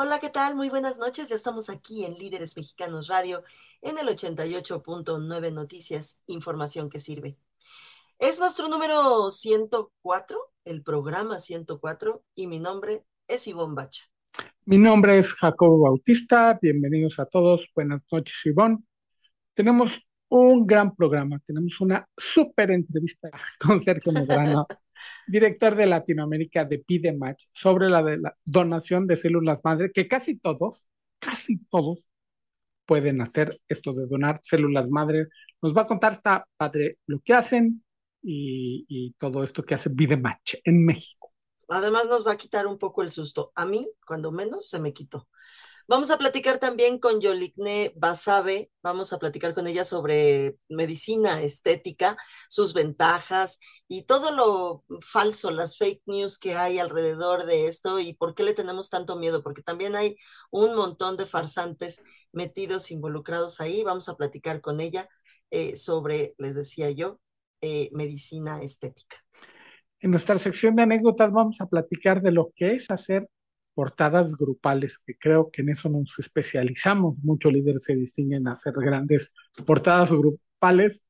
Hola, ¿qué tal? Muy buenas noches. Ya estamos aquí en Líderes Mexicanos Radio en el 88.9 Noticias. Información que sirve. Es nuestro número 104, el programa 104, y mi nombre es Ivonne Bacha. Mi nombre es Jacobo Bautista. Bienvenidos a todos. Buenas noches, Ivonne. Tenemos un gran programa. Tenemos una súper entrevista con Sergio Medrano, director de Latinoamérica de Pide Match, sobre la, donación de células madre, que casi todos, casi todos pueden hacer esto de donar células madre. Nos va a contar esta padre lo que hacen y, todo esto que hace Pide Match en México. Además nos va a quitar un poco el susto. A mí, cuando menos, se me quitó. Vamos a platicar también con Yolikne Basabe, vamos a platicar con ella sobre medicina estética, sus ventajas y todo lo falso, las fake news que hay alrededor de esto y por qué le tenemos tanto miedo, porque también hay un montón de farsantes metidos, involucrados ahí. Vamos a platicar con ella eh, sobre, les decía yo, eh, medicina estética. En nuestra sección de anécdotas vamos a platicar de lo que es hacer portadas grupales, que creo que en eso nos especializamos. Muchos líderes se distinguen a hacer grandes portadas grupales,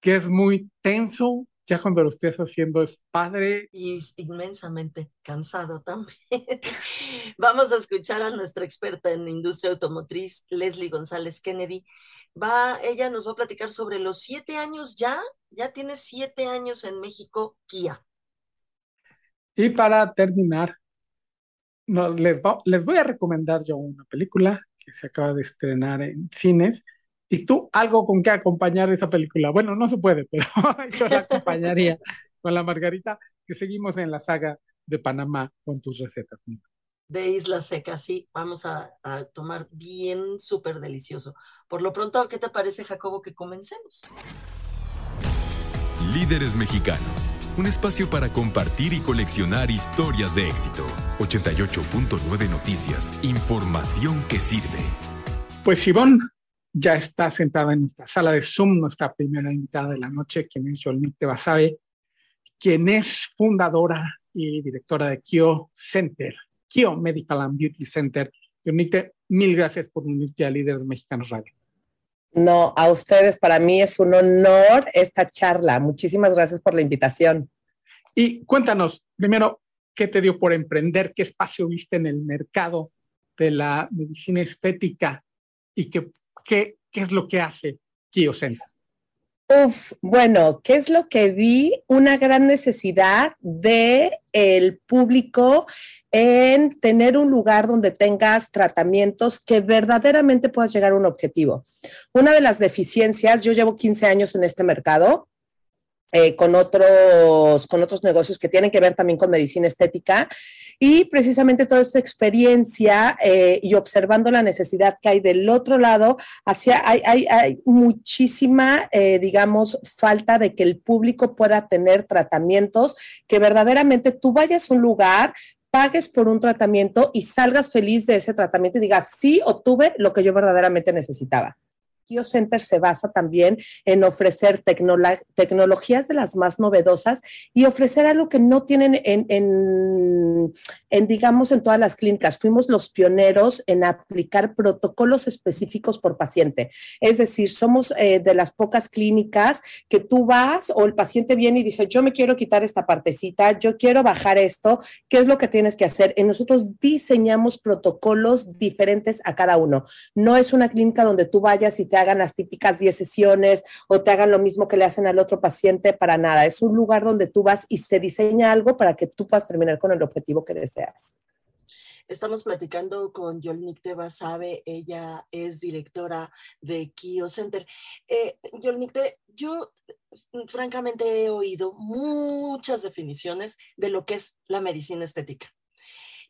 que es muy tenso. Ya cuando lo estés haciendo es padre. Y inmensamente cansado también. Vamos a escuchar a nuestra experta en industria automotriz, Leslie González Kennedy. Va, ella nos va a platicar sobre los siete años ya, ya tiene siete años en México, Kia. Y para terminar, no, les, va, les voy a recomendar yo una película que se acaba de estrenar en cines. ¿Y tú algo con qué acompañar esa película? Bueno, no se puede, pero yo la acompañaría con la Margarita, que seguimos en la saga de Panamá con tus recetas. De Isla Seca, sí, vamos a, a tomar bien súper delicioso. Por lo pronto, ¿qué te parece, Jacobo, que comencemos? Líderes Mexicanos, un espacio para compartir y coleccionar historias de éxito. 88.9 Noticias, información que sirve. Pues Ivonne ya está sentada en nuestra sala de Zoom, nuestra primera invitada de la noche, quien es Yolnite Basabe, quien es fundadora y directora de Kio Center, Kio Medical and Beauty Center. Yolnite, mil gracias por unirte a Líderes Mexicanos Radio. No, a ustedes, para mí es un honor esta charla. Muchísimas gracias por la invitación. Y cuéntanos, primero, ¿qué te dio por emprender? ¿Qué espacio viste en el mercado de la medicina estética? ¿Y qué, qué, qué es lo que hace Kio Center? Uf, bueno, ¿qué es lo que vi? Una gran necesidad de el público en tener un lugar donde tengas tratamientos que verdaderamente puedas llegar a un objetivo. Una de las deficiencias, yo llevo 15 años en este mercado, eh, con, otros, con otros negocios que tienen que ver también con medicina estética. Y precisamente toda esta experiencia eh, y observando la necesidad que hay del otro lado, hacia, hay, hay, hay muchísima, eh, digamos, falta de que el público pueda tener tratamientos que verdaderamente tú vayas a un lugar, pagues por un tratamiento y salgas feliz de ese tratamiento y digas, sí, obtuve lo que yo verdaderamente necesitaba. Kio Center se basa también en ofrecer tecnologías de las más novedosas y ofrecer algo que no tienen en, en, en, digamos, en todas las clínicas. Fuimos los pioneros en aplicar protocolos específicos por paciente. Es decir, somos eh, de las pocas clínicas que tú vas o el paciente viene y dice, yo me quiero quitar esta partecita, yo quiero bajar esto, ¿qué es lo que tienes que hacer? Y nosotros diseñamos protocolos diferentes a cada uno. No es una clínica donde tú vayas y te hagan las típicas 10 sesiones o te hagan lo mismo que le hacen al otro paciente, para nada. Es un lugar donde tú vas y se diseña algo para que tú puedas terminar con el objetivo que deseas. Estamos platicando con Yolnik de Basabe, ella es directora de Kio Center. Eh, yo francamente he oído muchas definiciones de lo que es la medicina estética.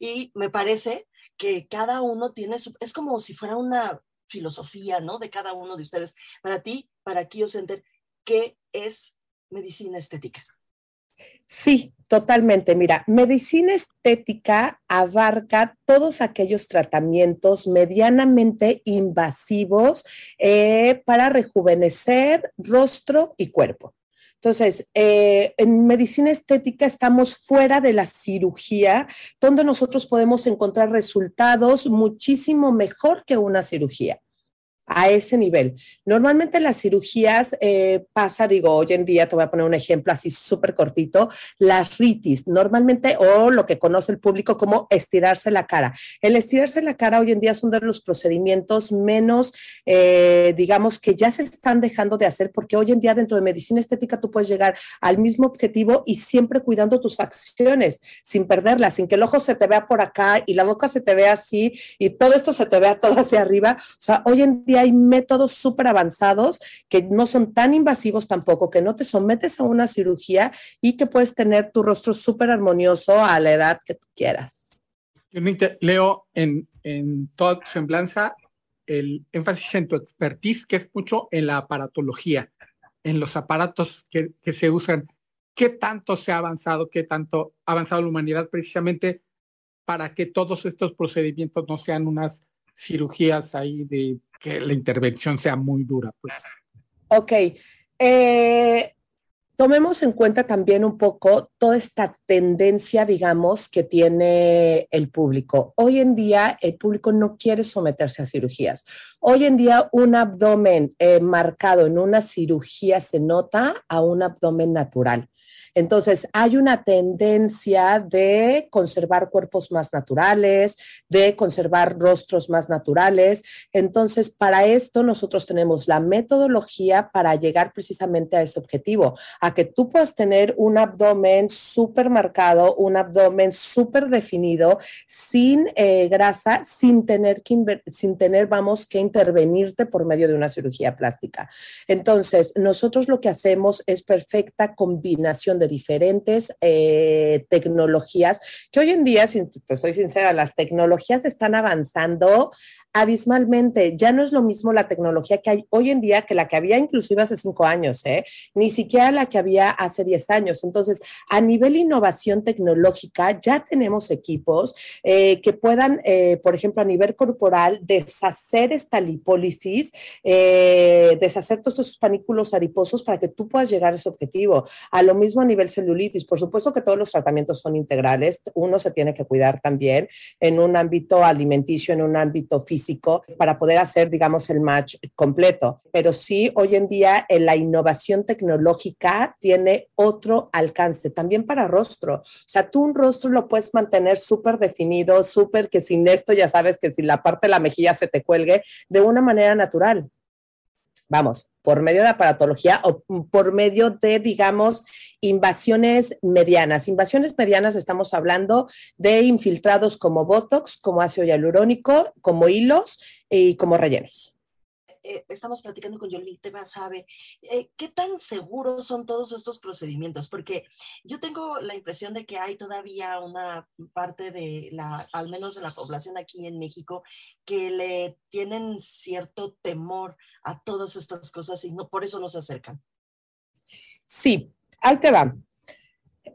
Y me parece que cada uno tiene su, es como si fuera una filosofía, ¿no? De cada uno de ustedes. Para ti, para Center, ¿qué es medicina estética? Sí, totalmente. Mira, medicina estética abarca todos aquellos tratamientos medianamente invasivos eh, para rejuvenecer rostro y cuerpo. Entonces, eh, en medicina estética estamos fuera de la cirugía, donde nosotros podemos encontrar resultados muchísimo mejor que una cirugía a ese nivel. Normalmente las cirugías eh, pasa, digo, hoy en día te voy a poner un ejemplo así súper cortito, la ritis, normalmente, o lo que conoce el público como estirarse la cara. El estirarse la cara hoy en día es uno de los procedimientos menos, eh, digamos, que ya se están dejando de hacer porque hoy en día dentro de medicina estética tú puedes llegar al mismo objetivo y siempre cuidando tus facciones, sin perderlas, sin que el ojo se te vea por acá y la boca se te vea así y todo esto se te vea todo hacia arriba. O sea, hoy en día hay métodos súper avanzados que no son tan invasivos tampoco, que no te sometes a una cirugía y que puedes tener tu rostro súper armonioso a la edad que tú quieras. Yo leo en, en toda tu semblanza el énfasis en tu expertise, que es mucho en la aparatología, en los aparatos que, que se usan. ¿Qué tanto se ha avanzado, qué tanto ha avanzado la humanidad precisamente para que todos estos procedimientos no sean unas cirugías ahí de que la intervención sea muy dura. Pues. Ok. Eh, tomemos en cuenta también un poco toda esta tendencia, digamos, que tiene el público. Hoy en día el público no quiere someterse a cirugías. Hoy en día un abdomen eh, marcado en una cirugía se nota a un abdomen natural. Entonces, hay una tendencia de conservar cuerpos más naturales, de conservar rostros más naturales. Entonces, para esto nosotros tenemos la metodología para llegar precisamente a ese objetivo, a que tú puedas tener un abdomen súper marcado, un abdomen súper definido, sin eh, grasa, sin tener, que sin tener, vamos, que intervenirte por medio de una cirugía plástica. Entonces, nosotros lo que hacemos es perfecta combinación de diferentes eh, tecnologías, que hoy en día, si te soy sincera, las tecnologías están avanzando abismalmente. Ya no es lo mismo la tecnología que hay hoy en día que la que había inclusive hace cinco años, ¿eh? ni siquiera la que había hace diez años. Entonces, a nivel innovación tecnológica, ya tenemos equipos eh, que puedan, eh, por ejemplo, a nivel corporal, deshacer esta lipólisis, deshacer todos estos panículos adiposos para que tú puedas llegar a ese objetivo. A lo mismo a nivel celulitis. Por supuesto que todos los tratamientos son integrales. Uno se tiene que cuidar también en un ámbito alimenticio, en un ámbito físico para poder hacer, digamos, el match completo. Pero sí, hoy en día en la innovación tecnológica tiene otro alcance, también para rostro. O sea, tú un rostro lo puedes mantener súper definido, súper que sin esto ya sabes que si la parte de la mejilla se te cuelgue de una manera natural vamos, por medio de aparatología o por medio de, digamos, invasiones medianas. Invasiones medianas estamos hablando de infiltrados como Botox, como ácido hialurónico, como hilos y como rellenos. Eh, estamos platicando con Yolita sabe eh, qué tan seguros son todos estos procedimientos, porque yo tengo la impresión de que hay todavía una parte de la, al menos de la población aquí en México, que le tienen cierto temor a todas estas cosas y no, por eso no se acercan. Sí, ahí te va.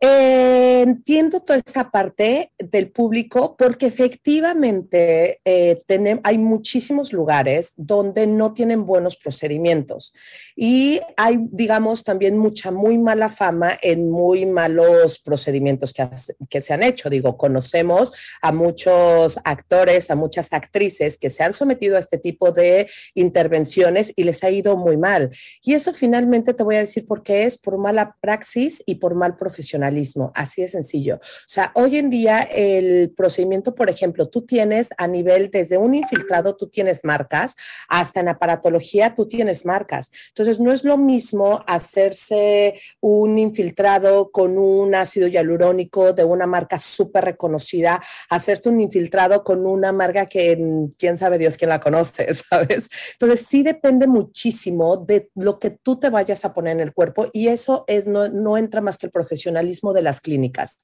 Eh, entiendo toda esa parte del público porque efectivamente eh, hay muchísimos lugares donde no tienen buenos procedimientos y hay, digamos, también mucha muy mala fama en muy malos procedimientos que, que se han hecho. Digo, conocemos a muchos actores, a muchas actrices que se han sometido a este tipo de intervenciones y les ha ido muy mal. Y eso finalmente te voy a decir por qué es por mala praxis y por mal profesional profesionalismo, así de sencillo. O sea, hoy en día el procedimiento, por ejemplo, tú tienes a nivel desde un infiltrado, tú tienes marcas, hasta en aparatología tú tienes marcas. Entonces, no es lo mismo hacerse un infiltrado con un ácido hialurónico de una marca súper reconocida, hacerte un infiltrado con una marca que quién sabe Dios quién la conoce, ¿sabes? Entonces, sí depende muchísimo de lo que tú te vayas a poner en el cuerpo y eso es, no, no entra más que el profesionalismo de las clínicas,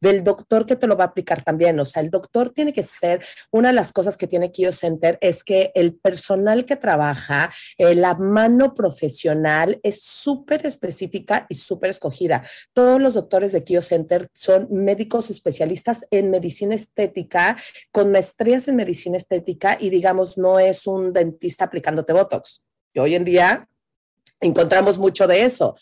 del doctor que te lo va a aplicar también. O sea, el doctor tiene que ser, una de las cosas que tiene Kio Center es que el personal que trabaja, eh, la mano profesional es súper específica y súper escogida. Todos los doctores de Kio Center son médicos especialistas en medicina estética, con maestrías en medicina estética y digamos, no es un dentista aplicándote Botox. Hoy en día encontramos mucho de eso.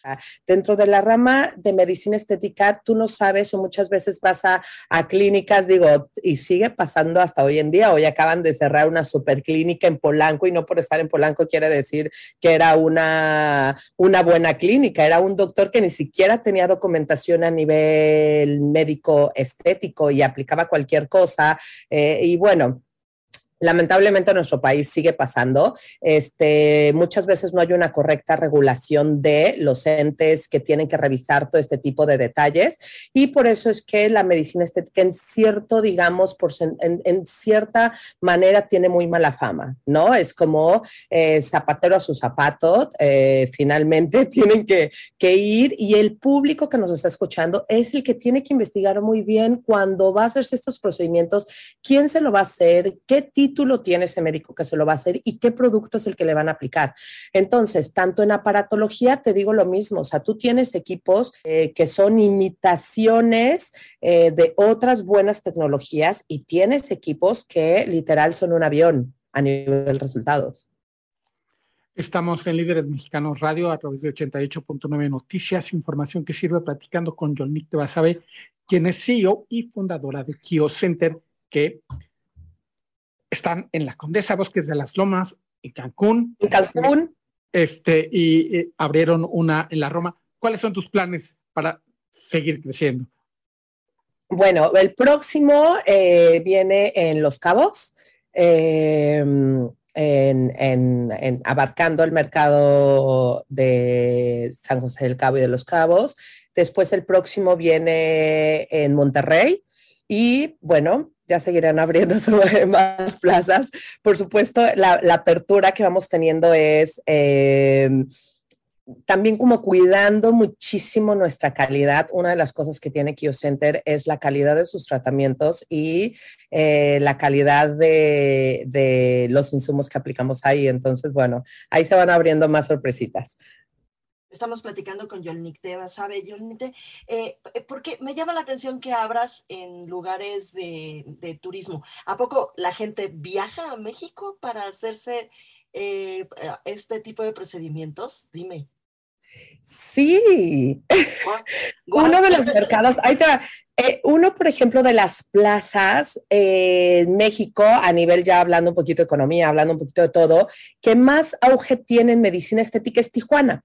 Dentro de la rama de medicina estética, tú no sabes o muchas veces vas a, clínicas, digo, y sigue pasando hasta hoy en día. Hoy acaban de cerrar una superclínica en Polanco y no por estar en Polanco quiere decir que era una, una buena clínica. Era un doctor que ni siquiera tenía documentación a nivel médico estético y aplicaba cualquier cosa. Eh, y bueno, lamentablemente en nuestro país sigue pasando. Este, muchas veces no hay una correcta regulación de los entes que tienen que revisar todo este tipo de detalles y por eso es que la medicina estética en cierto, digamos, por, en, cierta manera tiene muy mala fama, ¿no? Es como eh, zapatero a su zapato, eh, finalmente tienen que, que ir y el público que nos está escuchando es el que tiene que investigar muy bien cuando va a hacerse estos procedimientos, quién se lo va a hacer, qué tipo título tiene ese médico que se lo va a hacer y qué producto es el que le van a aplicar. Entonces, tanto en aparatología te digo lo mismo, o sea, tú tienes equipos eh, que son imitaciones eh, de otras buenas tecnologías y tienes equipos que literal son un avión a nivel resultados. Estamos en Líderes Mexicanos Radio a través de 88.9 Noticias, información que sirve platicando con Yolnik Basabe, quien es CEO y fundadora de Kio Center, que están en la Condesa Bosques de las Lomas, en Cancún. En Cancún. Este, y, abrieron una en la Roma. ¿Cuáles son tus planes para seguir creciendo? Bueno, el próximo eh, viene en Los Cabos, em, en, abarcando el mercado de San José del Cabo y de Los Cabos. Después el próximo viene en Monterrey. Y bueno, ya seguirán abriendo más plazas. Por supuesto, la, apertura que vamos teniendo es eh, también como cuidando muchísimo nuestra calidad. Una de las cosas que tiene Center es la calidad de sus tratamientos y eh, la calidad de, de los insumos que aplicamos ahí. Entonces, bueno, ahí se van abriendo más sorpresitas. Estamos platicando con Yolnik Teba, ¿sabe, Yolnik? Eh, eh, porque me llama la atención que abras en lugares de, turismo. ¿A poco la gente viaja a México para hacerse eh, este tipo de procedimientos? Dime. Sí. uno de los mercados, uno, por ejemplo, de las plazas en México, a nivel ya hablando un poquito de economía, hablando un poquito de todo, que más auge tiene en medicina estética es Tijuana.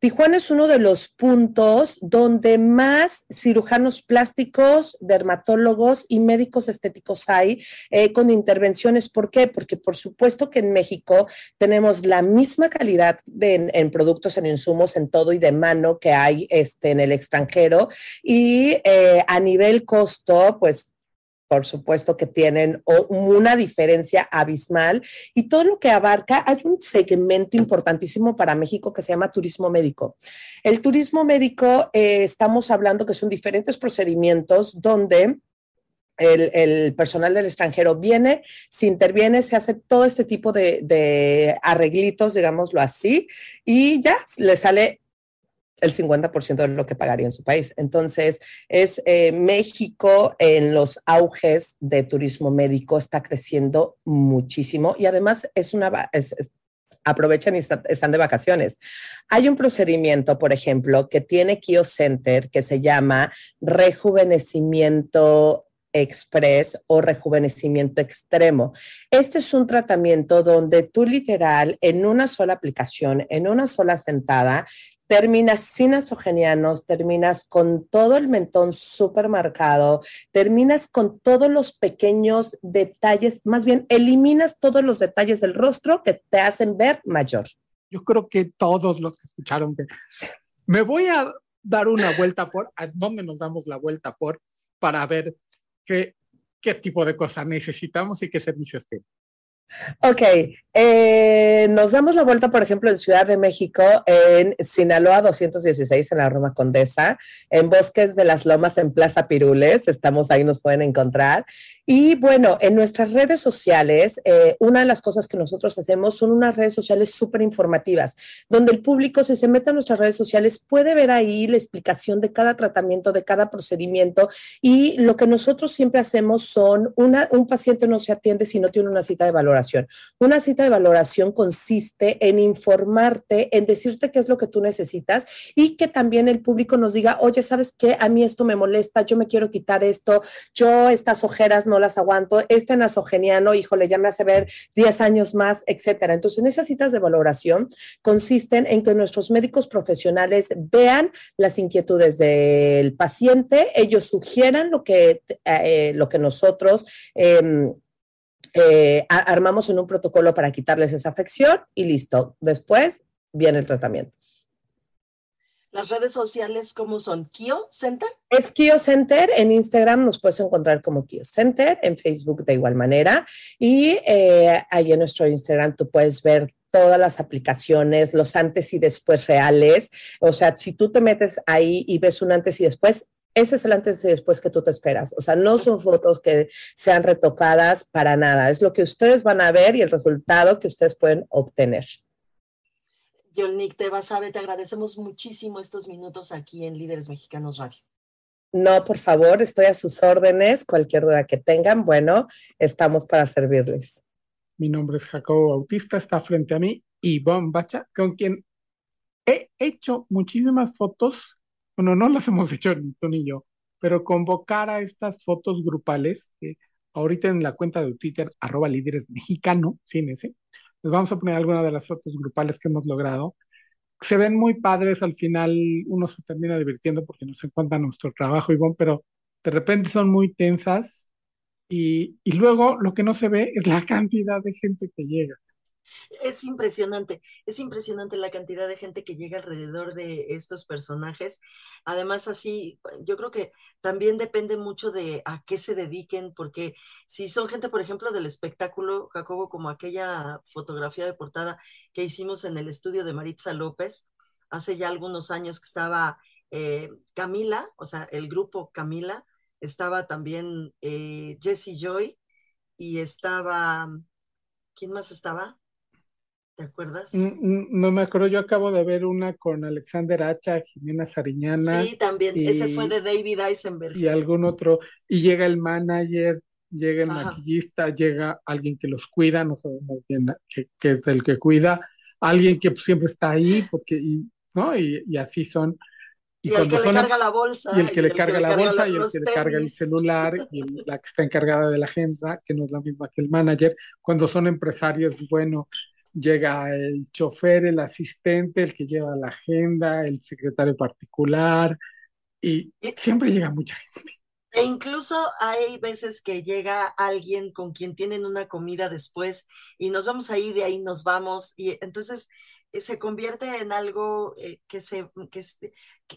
Tijuana es uno de los puntos donde más cirujanos plásticos, dermatólogos y médicos estéticos hay eh, con intervenciones. ¿Por qué? Porque por supuesto que en México tenemos la misma calidad en, productos, en insumos, en todo y de mano que hay este, en el extranjero. Y eh, a nivel costo, pues por supuesto que tienen una diferencia abismal y todo lo que abarca, hay un segmento importantísimo para México que se llama turismo médico. El turismo médico, eh, estamos hablando que son diferentes procedimientos donde el, personal del extranjero viene, se interviene, se hace todo este tipo de, de arreglitos, digámoslo así, y ya le sale el 50% de lo que pagaría en su país. Entonces, es eh, México en los auges de turismo médico está creciendo muchísimo y además es una... aprovechan y están de vacaciones. Hay un procedimiento, por ejemplo, que tiene Kio Center que se llama rejuvenecimiento express o rejuvenecimiento extremo. Este es un tratamiento donde tú literal en una sola aplicación, en una sola sentada, terminas sin nasogenianos, terminas con todo el mentón súper marcado, terminas con todos los pequeños detalles, más bien eliminas todos los detalles del rostro que te hacen ver mayor. Yo creo que todos los que escucharon me voy a dar una vuelta por, ¿a dónde nos damos la vuelta por? Para ver qué, qué tipo de cosas necesitamos y qué servicios tiene. Ok, eh, nos damos la vuelta, por ejemplo, en Ciudad de México, en Sinaloa 216, en la Roma Condesa, en Bosques de las Lomas, en Plaza Pirules, estamos ahí, nos pueden encontrar. Y bueno, en nuestras redes sociales, eh, una de las cosas que nosotros hacemos son unas redes sociales súper informativas, donde el público, si se mete a nuestras redes sociales, puede ver ahí la explicación de cada tratamiento, de cada procedimiento. Y lo que nosotros siempre hacemos son, una, un paciente no se atiende si no tiene una cita de valoración. Una cita de valoración consiste en informarte, en decirte qué es lo que tú necesitas y que también el público nos diga, oye, ¿sabes qué? A mí esto me molesta, yo me quiero quitar esto, yo estas ojeras no las aguanto, este nasogeniano, híjole, ya me hace ver 10 años más, etcétera. Entonces, esas citas de valoración consisten en que nuestros médicos profesionales vean las inquietudes del paciente, ellos sugieran lo que, eh, lo que nosotros... Eh, eh, armamos en un protocolo para quitarles esa afección y listo. Después viene el tratamiento. Las redes sociales, ¿cómo son? ¿Kio Center? Es Kio Center. En Instagram nos puedes encontrar como Kio Center, en Facebook de igual manera. Y eh, ahí en nuestro Instagram tú puedes ver todas las aplicaciones, los antes y después reales. O sea, si tú te metes ahí y ves un antes y después, ese es el antes y después que tú te esperas. O sea, no son fotos que sean retocadas para nada. Es lo que ustedes van a ver y el resultado que ustedes pueden obtener. Yolnik Tebasabe, te agradecemos muchísimo estos minutos aquí en Líderes Mexicanos Radio. No, por favor, estoy a sus órdenes. Cualquier duda que tengan, bueno, estamos para servirles. Mi nombre es Jacobo Bautista, está frente a mí Ivonne Bacha, con quien he hecho muchísimas fotos bueno, no las hemos hecho ni tú ni yo, pero convocar a estas fotos grupales, ahorita en la cuenta de Twitter, arroba líderes mexicano, sin ese, les vamos a poner algunas de las fotos grupales que hemos logrado. Se ven muy padres, al final uno se termina divirtiendo porque no se encuentra nuestro trabajo, Ivonne, pero de repente son muy tensas y, y luego lo que no se ve es la cantidad de gente que llega. Es impresionante, es impresionante la cantidad de gente que llega alrededor de estos personajes. Además, así, yo creo que también depende mucho de a qué se dediquen, porque si son gente, por ejemplo, del espectáculo, Jacobo, como aquella fotografía de portada que hicimos en el estudio de Maritza López, hace ya algunos años que estaba eh, Camila, o sea, el grupo Camila, estaba también eh, Jessie Joy y estaba, ¿quién más estaba? ¿Te acuerdas? No me acuerdo, yo acabo de ver una con Alexander Hacha, Jimena Sariñana. Sí, también, ese fue de David Eisenberg. Y algún otro, y llega el manager, llega el maquillista, llega alguien que los cuida, no sabemos bien qué es el que cuida, alguien que siempre está ahí, porque, y, ¿no? Y, así son. Y, el que le carga la bolsa. Y el que le carga la bolsa, y el que le carga el celular, y la que está encargada de la agenda, que no es la misma que el manager. Cuando son empresarios, bueno, llega el chofer, el asistente, el que lleva la agenda, el secretario particular, y siempre llega mucha gente. E incluso hay veces que llega alguien con quien tienen una comida después y nos vamos ahí, de ahí nos vamos, y entonces eh, se convierte en algo eh, que, se, que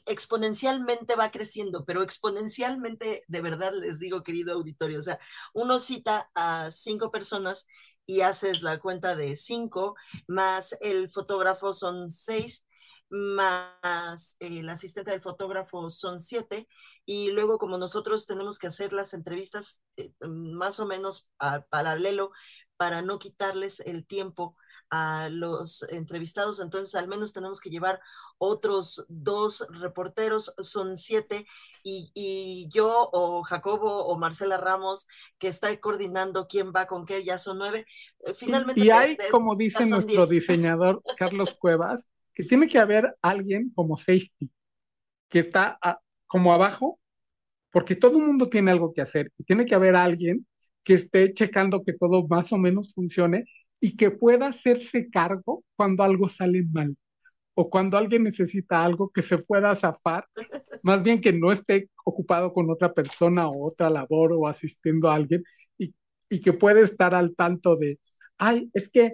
exponencialmente va creciendo, pero exponencialmente, de verdad les digo, querido auditorio, o sea, uno cita a cinco personas y haces la cuenta de cinco, más el fotógrafo son seis, más el asistente del fotógrafo son siete, y luego como nosotros tenemos que hacer las entrevistas eh, más o menos a paralelo para no quitarles el tiempo a los entrevistados, entonces al menos tenemos que llevar otros dos reporteros, son siete, y, yo o Jacobo o Marcela Ramos, que está coordinando quién va con qué, ya son nueve. Eh, finalmente. Y hay, como dice nuestro diseñador Carlos Cuevas, que tiene que haber alguien como safety, que está como abajo porque todo el mundo tiene algo que hacer y tiene que haber alguien que esté checando que todo más o menos funcione y que pueda hacerse cargo cuando algo sale mal o cuando alguien necesita algo que se pueda zafar, más bien que no esté ocupado con otra persona o otra labor o asistiendo a alguien y, y que puede estar al tanto de, ay, es que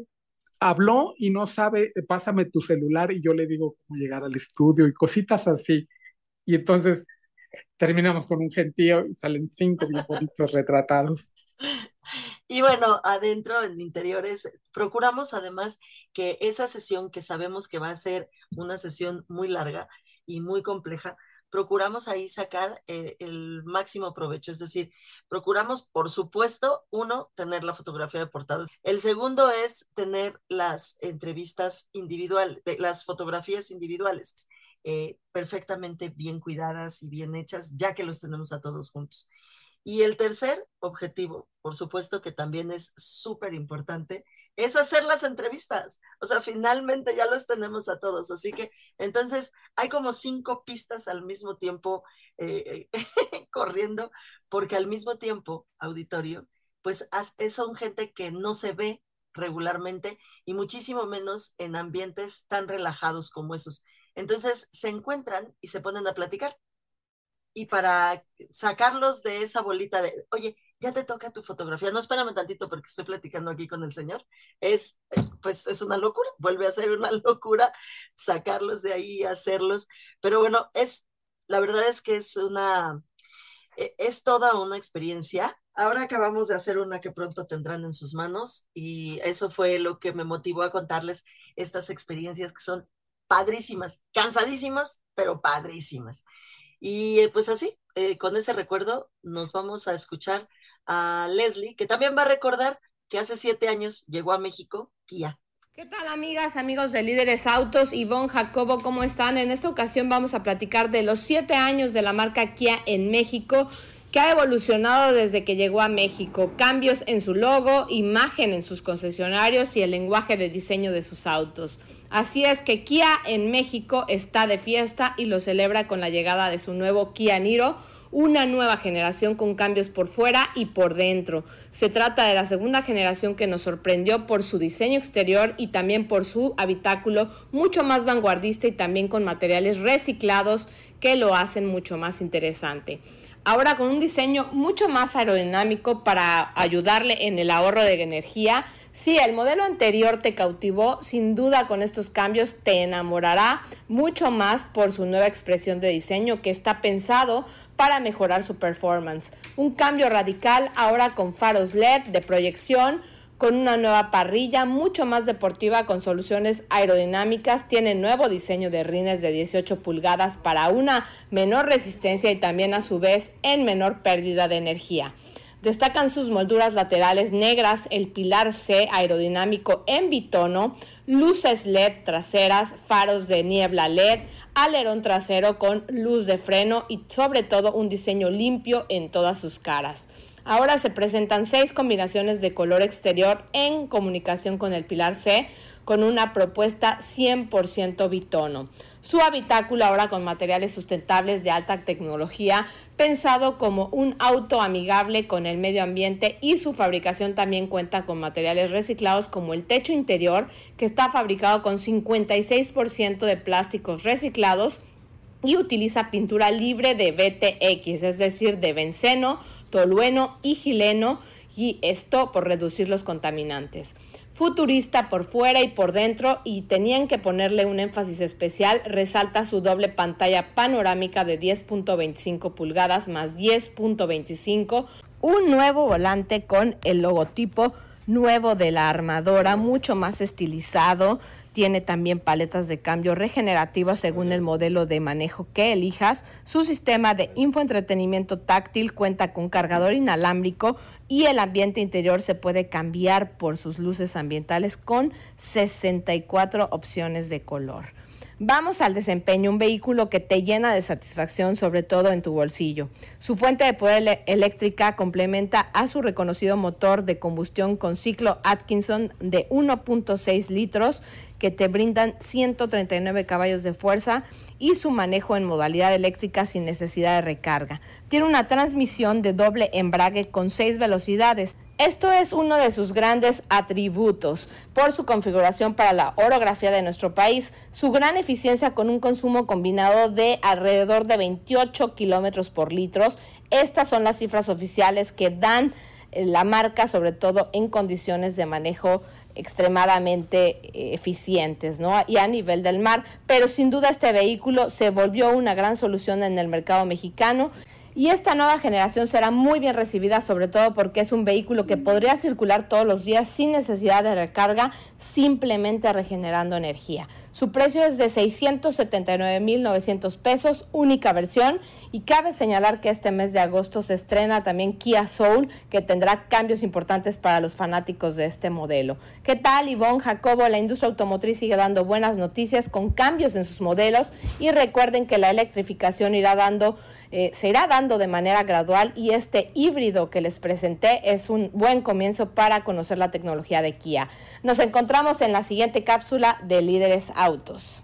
habló y no sabe, pásame tu celular y yo le digo cómo llegar al estudio y cositas así. Y entonces terminamos con un gentío y salen cinco bien bonitos retratados. Y bueno, adentro, en interiores, procuramos además que esa sesión que sabemos que va a ser una sesión muy larga y muy compleja, procuramos ahí sacar eh, el máximo provecho. Es decir, procuramos, por supuesto, uno, tener la fotografía de portada. El segundo es tener las entrevistas individuales, las fotografías individuales. Eh, perfectamente bien cuidadas y bien hechas, ya que los tenemos a todos juntos. Y el tercer objetivo, por supuesto que también es súper importante, es hacer las entrevistas. O sea, finalmente ya los tenemos a todos. Así que entonces hay como cinco pistas al mismo tiempo eh, corriendo, porque al mismo tiempo, auditorio, pues son gente que no se ve regularmente y muchísimo menos en ambientes tan relajados como esos. Entonces se encuentran y se ponen a platicar y para sacarlos de esa bolita de, oye, ya te toca tu fotografía, no espérame tantito porque estoy platicando aquí con el señor, es, eh, pues es una locura, vuelve a ser una locura sacarlos de ahí, hacerlos, pero bueno, es, la verdad es que es una, e, es toda una experiencia. Ahora acabamos de hacer una que pronto tendrán en sus manos y eso fue lo que me motivó a contarles estas experiencias que son padrísimas, cansadísimas, pero padrísimas. Y eh, pues así, eh, con ese recuerdo, nos vamos a escuchar a Leslie, que también va a recordar que hace siete años llegó a México Kia. ¿Qué tal amigas, amigos de Líderes Autos? Ivonne Jacobo, ¿cómo están? En esta ocasión vamos a platicar de los siete años de la marca Kia en México que ha evolucionado desde que llegó a México, cambios en su logo, imagen en sus concesionarios y el lenguaje de diseño de sus autos. Así es que Kia en México está de fiesta y lo celebra con la llegada de su nuevo Kia Niro, una nueva generación con cambios por fuera y por dentro. Se trata de la segunda generación que nos sorprendió por su diseño exterior y también por su habitáculo mucho más vanguardista y también con materiales reciclados que lo hacen mucho más interesante ahora con un diseño mucho más aerodinámico para ayudarle en el ahorro de energía. Si el modelo anterior te cautivó, sin duda con estos cambios te enamorará mucho más por su nueva expresión de diseño que está pensado para mejorar su performance. Un cambio radical ahora con faros LED de proyección, con una nueva parrilla mucho más deportiva con soluciones aerodinámicas. Tiene nuevo diseño de rines de 18 pulgadas para una menor resistencia y también a su vez en menor pérdida de energía. Destacan sus molduras laterales negras, el pilar C aerodinámico en bitono, luces LED traseras, faros de niebla LED, alerón trasero con luz de freno y sobre todo un diseño limpio en todas sus caras. Ahora se presentan seis combinaciones de color exterior en comunicación con el pilar C con una propuesta 100% bitono. Su habitáculo ahora con materiales sustentables de alta tecnología, pensado como un auto amigable con el medio ambiente y su fabricación también cuenta con materiales reciclados como el techo interior, que está fabricado con 56% de plásticos reciclados y utiliza pintura libre de BTX, es decir, de benceno, tolueno y gileno, y esto por reducir los contaminantes. Futurista por fuera y por dentro y tenían que ponerle un énfasis especial, resalta su doble pantalla panorámica de 10.25 pulgadas más 10.25, un nuevo volante con el logotipo nuevo de la armadora, mucho más estilizado, tiene también paletas de cambio regenerativas según el modelo de manejo que elijas. Su sistema de infoentretenimiento táctil cuenta con cargador inalámbrico y el ambiente interior se puede cambiar por sus luces ambientales con 64 opciones de color. Vamos al desempeño, un vehículo que te llena de satisfacción, sobre todo en tu bolsillo. Su fuente de poder eléctrica complementa a su reconocido motor de combustión con ciclo Atkinson de 1.6 litros que te brindan 139 caballos de fuerza y su manejo en modalidad eléctrica sin necesidad de recarga. Tiene una transmisión de doble embrague con seis velocidades. Esto es uno de sus grandes atributos por su configuración para la orografía de nuestro país, su gran eficiencia con un consumo combinado de alrededor de 28 kilómetros por litro. Estas son las cifras oficiales que dan eh, la marca, sobre todo en condiciones de manejo extremadamente eh, eficientes, ¿no? Y a nivel del mar, pero sin duda este vehículo se volvió una gran solución en el mercado mexicano. Y esta nueva generación será muy bien recibida, sobre todo porque es un vehículo que podría circular todos los días sin necesidad de recarga, simplemente regenerando energía. Su precio es de 679.900 pesos, única versión. Y cabe señalar que este mes de agosto se estrena también Kia Soul, que tendrá cambios importantes para los fanáticos de este modelo. ¿Qué tal, Ivonne Jacobo? La industria automotriz sigue dando buenas noticias con cambios en sus modelos. Y recuerden que la electrificación irá dando eh, se irá dando de manera gradual y este híbrido que les presenté es un buen comienzo para conocer la tecnología de Kia. Nos encontramos en la siguiente cápsula de Líderes Autos.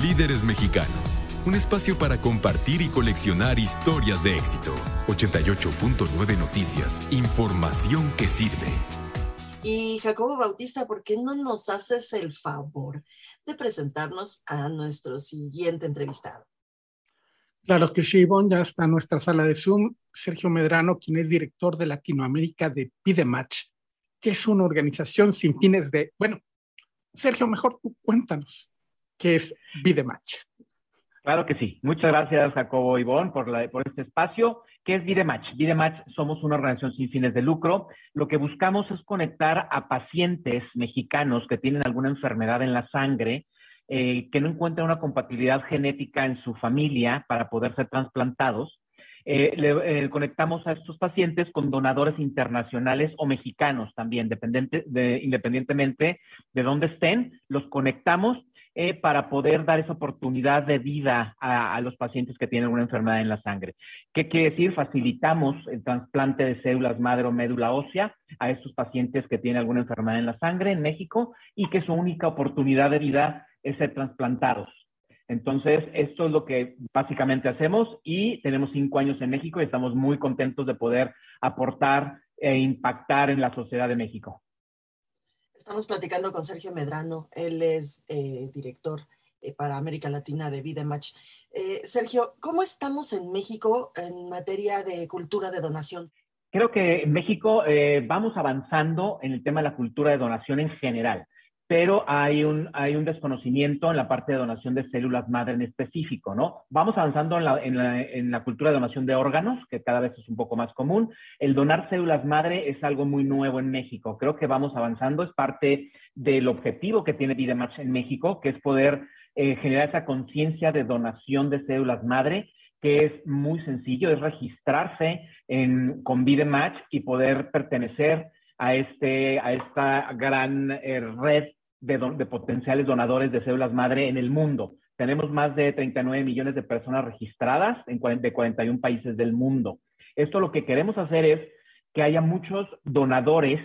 Líderes Mexicanos, un espacio para compartir y coleccionar historias de éxito. 88.9 Noticias, información que sirve. Y Jacobo Bautista, ¿por qué no nos haces el favor de presentarnos a nuestro siguiente entrevistado? Claro que sí, Ivonne, ya está en nuestra sala de Zoom. Sergio Medrano, quien es director de Latinoamérica de Pidematch, que es una organización sin fines de... Bueno, Sergio, mejor tú cuéntanos qué es Pidematch. Claro que sí. Muchas gracias, Jacobo Ivonne, por, por este espacio. ¿Qué es Vidematch? Vidematch somos una organización sin fines de lucro. Lo que buscamos es conectar a pacientes mexicanos que tienen alguna enfermedad en la sangre eh, que no encuentran una compatibilidad genética en su familia para poder ser trasplantados. Eh, le, eh, conectamos a estos pacientes con donadores internacionales o mexicanos también, de, independientemente de dónde estén, los conectamos para poder dar esa oportunidad de vida a, a, los pacientes que tienen una enfermedad en la sangre. ¿Qué quiere decir? Facilitamos el trasplante de células madre o médula ósea a estos pacientes que tienen alguna enfermedad en la sangre en México y que su única oportunidad de vida es ser trasplantados. Entonces, esto es lo que básicamente hacemos y tenemos cinco años en México y estamos muy contentos de poder aportar e impactar en la sociedad de México. Estamos platicando con Sergio Medrano, él es eh, director eh, para América Latina de Vidematch. Eh, Sergio, ¿cómo estamos en México en materia de cultura de donación? Creo que en México vamos avanzando en el tema de la cultura de donación en general pero hay un, hay un desconocimiento en la parte de donación de células madre en específico, ¿no? Vamos avanzando en la, en, la, en la, cultura de donación de órganos, que cada vez es un poco más común. El donar células madre es algo muy nuevo en México. Creo que vamos avanzando, es parte del objetivo que tiene Vidematch en México, que es poder eh, generar esa conciencia de donación de células madre que es muy sencillo, es registrarse en, con Vidematch y poder pertenecer a, este, a esta gran eh, red de, potenciales donadores de células madre en el mundo. Tenemos más de 39 millones de personas registradas en de 41 países del mundo. Esto lo que queremos hacer es que haya muchos donadores,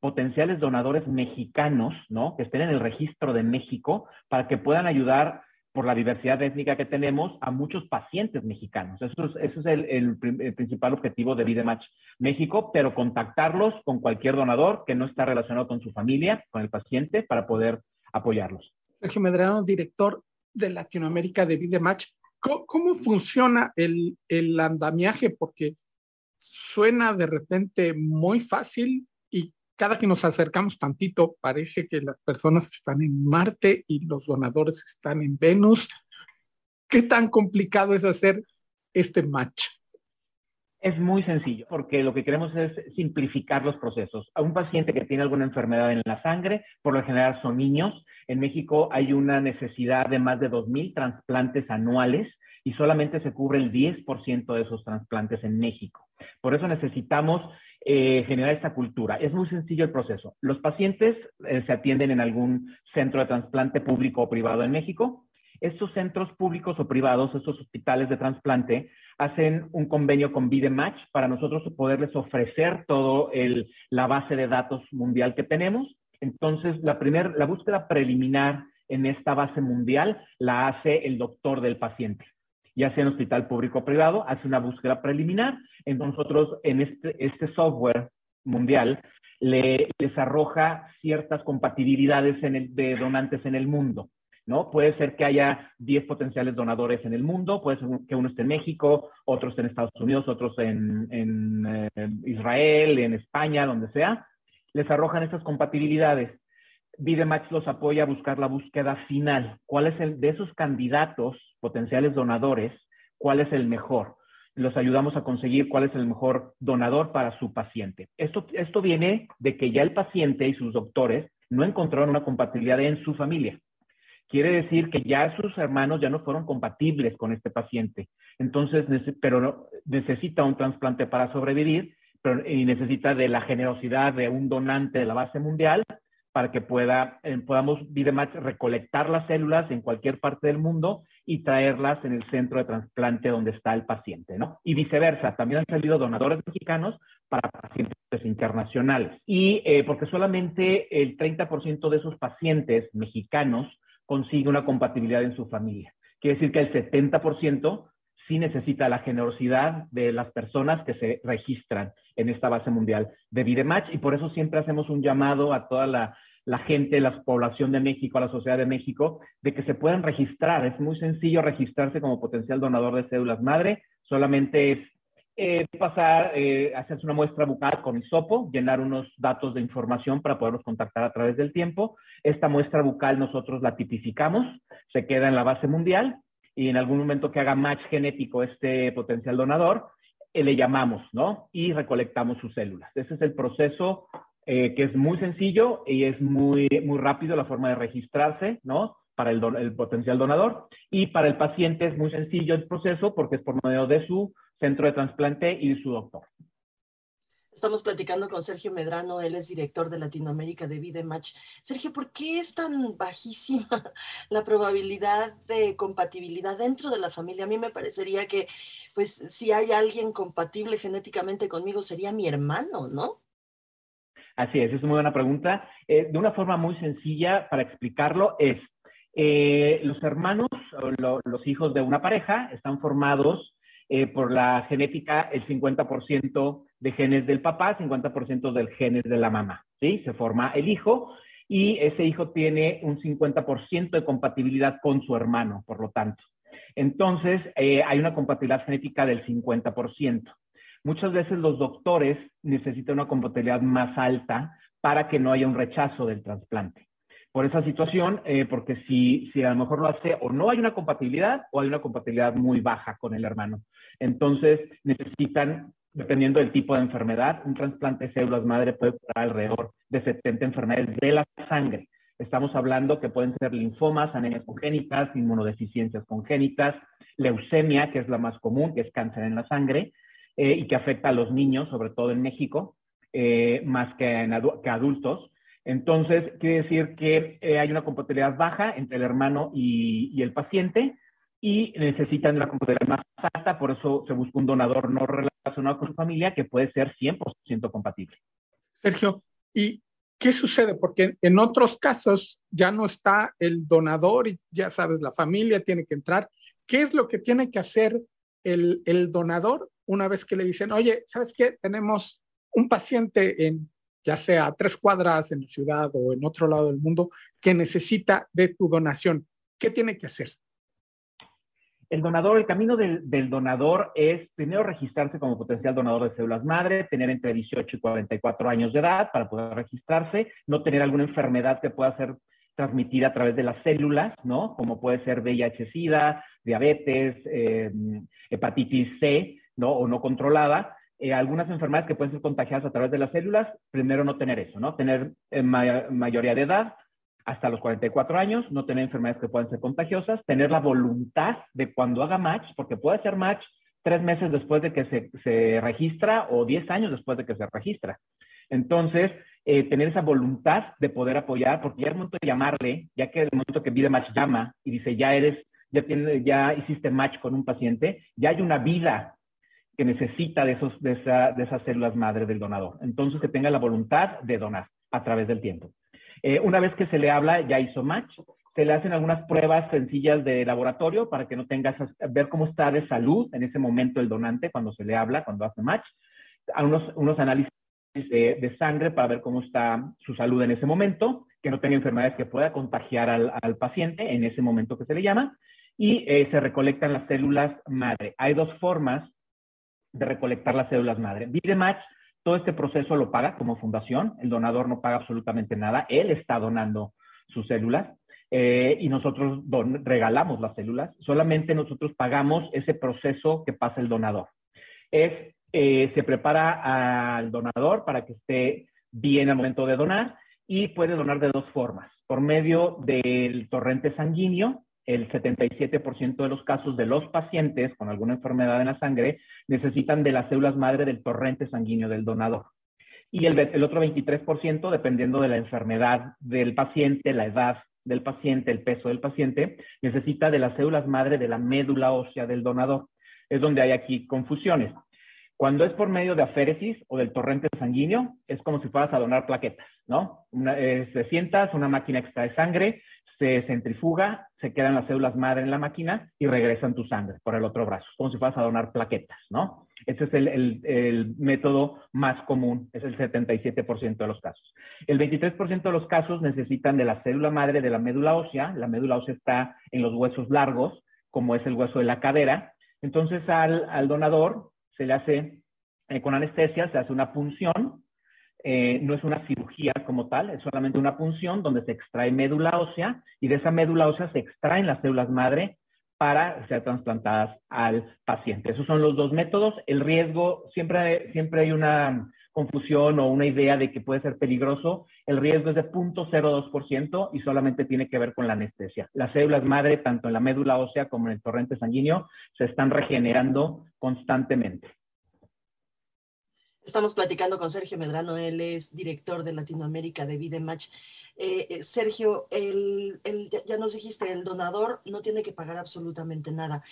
potenciales donadores mexicanos, ¿no? Que estén en el registro de México para que puedan ayudar por la diversidad étnica que tenemos a muchos pacientes mexicanos. Eso es, ese es el, principal objetivo de Vidematch México, pero contactarlos con cualquier donador que no está relacionado con su familia, con el paciente, para poder apoyarlos. Sergio Medrano, director de Latinoamérica de Vidematch. ¿Cómo, cómo funciona el, el andamiaje? Porque suena de repente muy fácil cada que nos acercamos tantito, parece que las personas están en Marte y los donadores están en Venus. ¿Qué tan complicado es hacer este match? Es muy sencillo, porque lo que queremos es simplificar los procesos. A un paciente que tiene alguna enfermedad en la sangre, por lo general son niños. En México hay una necesidad de más de 2.000 trasplantes anuales y solamente se cubre el 10% de esos trasplantes en México. Por eso necesitamos eh, generar esta cultura. Es muy sencillo el proceso. Los pacientes eh, se atienden en algún centro de trasplante público o privado en México. Estos centros públicos o privados, estos hospitales de trasplante, hacen un convenio con Vidematch para nosotros poderles ofrecer todo la base de datos mundial que tenemos Entonces, la, primer, la búsqueda preliminar en esta base mundial la hace el doctor del paciente. Ya sea en hospital público o privado, hace una búsqueda preliminar. Entonces, nosotros en este, este software mundial le, les arroja ciertas compatibilidades de donantes en el mundo. ¿no? Puede ser que haya 10 potenciales donadores en el mundo, puede ser que uno esté en México, otros en Estados Unidos, otros en, en eh, Israel, en España, donde sea. Les arrojan esas compatibilidades. Vidematch los apoya a buscar la búsqueda final. ¿Cuál es el de esos candidatos potenciales donadores? ¿Cuál es el mejor? Los ayudamos a conseguir cuál es el mejor donador para su paciente. Esto, esto viene de que ya el paciente y sus doctores no encontraron una compatibilidad en su familia. Quiere decir que ya sus hermanos ya no fueron compatibles con este paciente. Entonces, pero necesita un trasplante para sobrevivir y necesita de la generosidad de un donante de la base mundial para que pueda, eh, podamos recolectar las células en cualquier parte del mundo y traerlas en el centro de trasplante donde está el paciente, ¿no? Y viceversa, también han salido donadores mexicanos para pacientes internacionales. Y eh, porque solamente el 30% de esos pacientes mexicanos consigue una compatibilidad en su familia. Quiere decir que el 70% sí necesita la generosidad de las personas que se registran en esta base mundial de Vidematch y por eso siempre hacemos un llamado a toda la, gente, la población de México, la sociedad de México, de que se puedan registrar. Es muy sencillo registrarse como potencial donador de células madre. Solamente es eh, pasar, eh, hacerse una muestra bucal con hisopo, llenar unos datos de información para poderlos contactar a través del tiempo. Esta muestra bucal nosotros la tipificamos, se queda en la base mundial y en algún momento que haga match genético este potencial donador, eh, le llamamos, ¿no? Y recolectamos sus células. Ese es el proceso eh, que es muy sencillo y es muy, muy rápido la forma de registrarse, ¿no? Para el, el, potencial donador. Y para el paciente es muy sencillo el proceso porque es por medio de su centro de trasplante y de su doctor. Estamos platicando con Sergio Medrano, él es director de Latinoamérica de Vidematch. Sergio, ¿por qué es tan bajísima la probabilidad de compatibilidad dentro de la familia? A mí me parecería que, pues, si hay alguien compatible genéticamente conmigo, sería mi hermano, ¿no? Así es, es una muy buena pregunta. Eh, de una forma muy sencilla para explicarlo es, eh, los hermanos, los hijos de una pareja, están formados eh, por la genética el 50% de genes del papá, 50% del genes de la mamá, ¿sí? Se forma el hijo y ese hijo tiene un 50% de compatibilidad con su hermano, por lo tanto. Entonces, eh, hay una compatibilidad genética del 50%. Muchas veces los doctores necesitan una compatibilidad más alta para que no haya un rechazo del trasplante. Por esa situación, eh, porque si, si a lo mejor lo hace o no hay una compatibilidad o hay una compatibilidad muy baja con el hermano. Entonces, necesitan dependiendo del tipo de enfermedad, un trasplante de células madre puede curar alrededor de 70 enfermedades de la sangre. Estamos hablando que pueden ser linfomas, anemias congénitas, inmunodeficiencias congénitas, leucemia, que es la más común, que es cáncer en la sangre, eh, y que afecta a los niños, sobre todo en México, eh, más que, en que adultos. Entonces, quiere decir que eh, hay una compatibilidad baja entre el hermano y, y el paciente, y necesitan una compatibilidad más alta, por eso se busca un donador no relacionado con su familia que puede ser 100% compatible. Sergio, ¿y qué sucede? Porque en otros casos ya no está el donador y ya sabes, la familia tiene que entrar. ¿Qué es lo que tiene que hacer el, el donador una vez que le dicen, oye, ¿sabes qué? Tenemos un paciente en ya sea tres cuadras en la ciudad o en otro lado del mundo, que necesita de tu donación. ¿Qué tiene que hacer? El donador, el camino del, donador es primero registrarse como potencial donador de células madre, tener entre 18 y 44 años de edad para poder registrarse, no tener alguna enfermedad que pueda ser transmitida a través de las células, ¿no? Como puede ser VIH-Sida, diabetes, eh, hepatitis C, ¿no? O no controlada. Eh, algunas enfermedades que pueden ser contagiadas a través de las células, primero no tener eso, ¿no? Tener eh, mayoría de edad, hasta los 44 años, no tener enfermedades que puedan ser contagiosas, tener la voluntad de cuando haga match, porque puede ser match tres meses después de que se, registra o diez años después de que se registra. Entonces, eh, tener esa voluntad de poder apoyar, porque ya es momento de llamarle, ya que el momento que Vida Match llama y dice, ya eres, ya, tiene, ya hiciste match con un paciente, ya hay una vida que necesita de, esos, de, esa, de esas células madre del donador. Entonces, que tenga la voluntad de donar a través del tiempo. Eh, una vez que se le habla, ya hizo match, se le hacen algunas pruebas sencillas de laboratorio para que no tengas, ver cómo está de salud en ese momento el donante cuando se le habla, cuando hace match, a unos, unos análisis de, sangre para ver cómo está su salud en ese momento, que no tenga enfermedades que pueda contagiar al, al paciente en ese momento que se le llama, y eh, se recolectan las células madre. Hay dos formas de recolectar las células madre. Vidematch, todo este proceso lo paga como fundación, el donador no paga absolutamente nada, él está donando sus células. Eh, y nosotros regalamos las células, solamente nosotros pagamos ese proceso que pasa el donador. Es, eh, se prepara al donador para que esté bien al momento de donar y puede donar de dos formas, por medio del torrente sanguíneo, el 77% de los casos de los pacientes con alguna enfermedad en la sangre necesitan de las células madre del torrente sanguíneo del donador. Y el, otro 23%, dependiendo de la enfermedad del paciente, la edad del paciente, el peso del paciente, necesita de las células madre de la médula ósea del donador. Es donde hay aquí confusiones. Cuando es por medio de aféresis o del torrente sanguíneo, es como si fueras a donar plaquetas, ¿no? Eh, se sientas, una máquina extrae sangre, se centrifuga, se quedan las células madre en la máquina y regresan tu sangre por el otro brazo, como si fueras a donar plaquetas, ¿no? Ese es el, método más común, es el 77% de los casos. El 23% de los casos necesitan de la célula madre de la médula ósea. La médula ósea está en los huesos largos, como es el hueso de la cadera. Entonces al, donador se le hace, eh, con anestesia, se hace una punción. Eh, no es una cirugía como tal, es solamente una punción donde se extrae médula ósea y de esa médula ósea se extraen las células madre para ser trasplantadas al paciente. Esos son los dos métodos. El riesgo, siempre, siempre hay una confusión o una idea de que puede ser peligroso. El riesgo es de 0.02% y solamente tiene que ver con la anestesia. Las células madre, tanto en la médula ósea como en el torrente sanguíneo, se están regenerando constantemente. Estamos platicando con Sergio Medrano, él es director de Latinoamérica de Vidematch. Eh, eh, Sergio, el, ya nos dijiste, el donador no tiene que pagar absolutamente nada.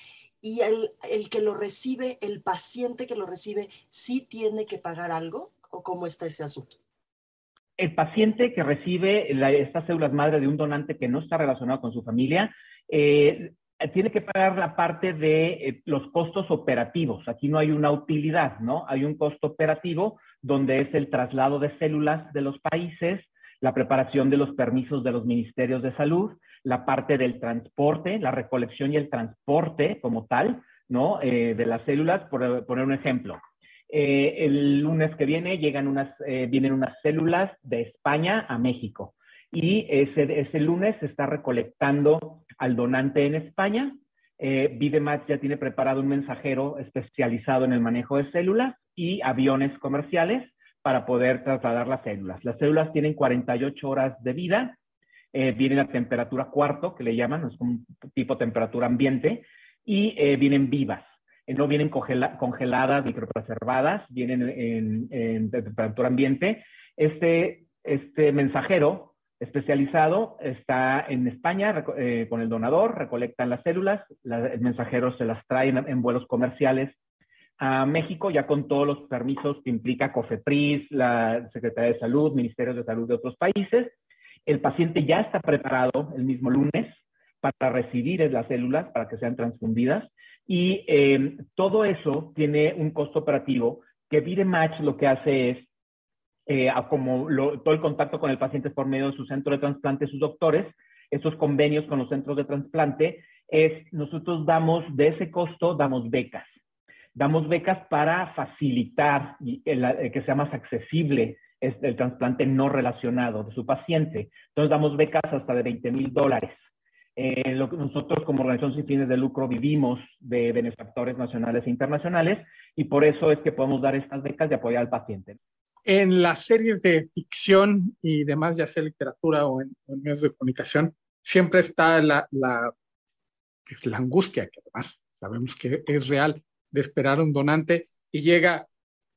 Y el, el, que lo recibe, el paciente que lo recibe, ¿sí tiene que pagar algo? ¿O cómo está ese asunto? El paciente que recibe estas células madre de un donante que no está relacionado con su familia, eh, tiene que pagar la parte de eh, los costos operativos. Aquí no hay una utilidad, ¿no? Hay un costo operativo donde es el traslado de células de los países, la preparación de los permisos de los ministerios de salud, la parte del transporte, la recolección y el transporte como tal, ¿no? Eh, de las células, por poner un ejemplo. el lunes que viene llegan unas, vienen unas células de España a México y ese, ese lunes se está recolectando al donante en España. Eh, Vidematch ya tiene preparado un mensajero especializado en el manejo de células y aviones comerciales para poder trasladar las células. Las células tienen 48 horas de vida, eh, vienen a temperatura cuarto, que le llaman, es un tipo temperatura ambiente, y eh, vienen vivas. Eh, no vienen congeladas, micropreservadas, vienen en, en temperatura ambiente. Este, este mensajero especializado está en España eh, con el donador, recolectan las células, el mensajero se las trae en, vuelos comerciales a México, ya con todos los permisos que implica COFEPRIS, la Secretaría de Salud, Ministerios de Salud de otros países. El paciente ya está preparado el mismo lunes para recibir las células, para que sean transfundidas. Y eh, todo eso tiene un costo operativo que VideMatch lo que hace es eh, como todo el contacto con el paciente por medio de su centro de trasplante, sus doctores, esos convenios con los centros de trasplante, es nosotros damos de ese costo, damos becas. Damos becas para facilitar que sea más accesible el trasplante no relacionado de su paciente. Entonces damos becas hasta de 20 mil dólares. Eh, lo que nosotros como organización sin fines de lucro vivimos de benefactores nacionales e internacionales y por eso es que podemos dar estas becas de apoyar al paciente en las series de ficción y demás, ya sea literatura o en, medios de comunicación, siempre está la, la, angustia, que además sabemos que es real, de esperar un donante y llega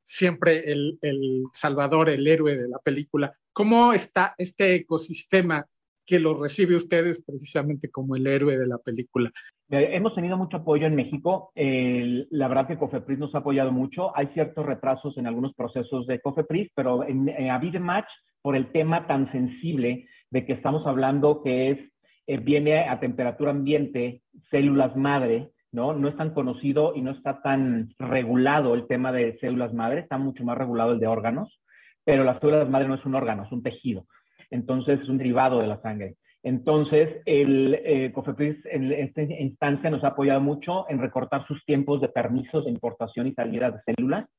siempre el, salvador, el héroe de la película. ¿Cómo está este ecosistema que los recibe ustedes precisamente como el héroe de la película? Hemos tenido mucho apoyo en México. la verdad que Cofepris nos ha apoyado mucho. Hay ciertos retrasos en algunos procesos de Cofepris, pero en, en Match, por el tema tan sensible de que estamos hablando que es, eh, viene a temperatura ambiente, células madre, ¿no? No es tan conocido y no está tan regulado el tema de células madre, está mucho más regulado el de órganos, pero las células madre no es un órgano, es un tejido. Entonces es un derivado de la sangre. Entonces, el eh, COFEPRIS en esta instancia nos ha apoyado mucho en recortar sus tiempos de permisos de importación y salida de células.